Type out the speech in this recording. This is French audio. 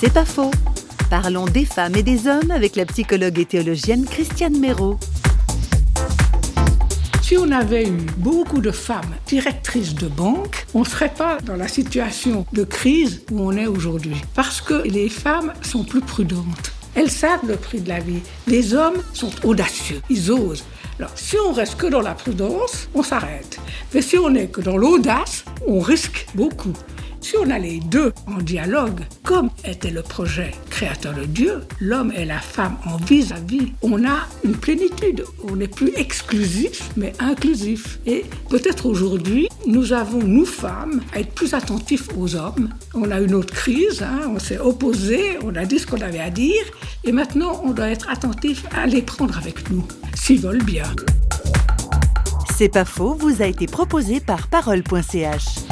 C'est pas faux. Parlons des femmes et des hommes avec la psychologue et théologienne Christiane Méraud. Si on avait eu beaucoup de femmes directrices de banque, on ne serait pas dans la situation de crise où on est aujourd'hui. Parce que les femmes sont plus prudentes. Elles savent le prix de la vie. Les hommes sont audacieux, ils osent. Alors, si on reste que dans la prudence, on s'arrête. Mais si on n'est que dans l'audace, on risque beaucoup. Si on a les deux en dialogue, comme était le projet créateur de Dieu, l'homme et la femme en vis-à-vis, on a une plénitude. On n'est plus exclusif, mais inclusif. Et peut-être aujourd'hui, nous avons, nous femmes, à être plus attentifs aux hommes. On a une autre crise, hein, on s'est opposé, on a dit ce qu'on avait à dire, et maintenant on doit être attentif à les prendre avec nous, s'ils veulent bien. C'est pas faux, vous a été proposé par parole.ch.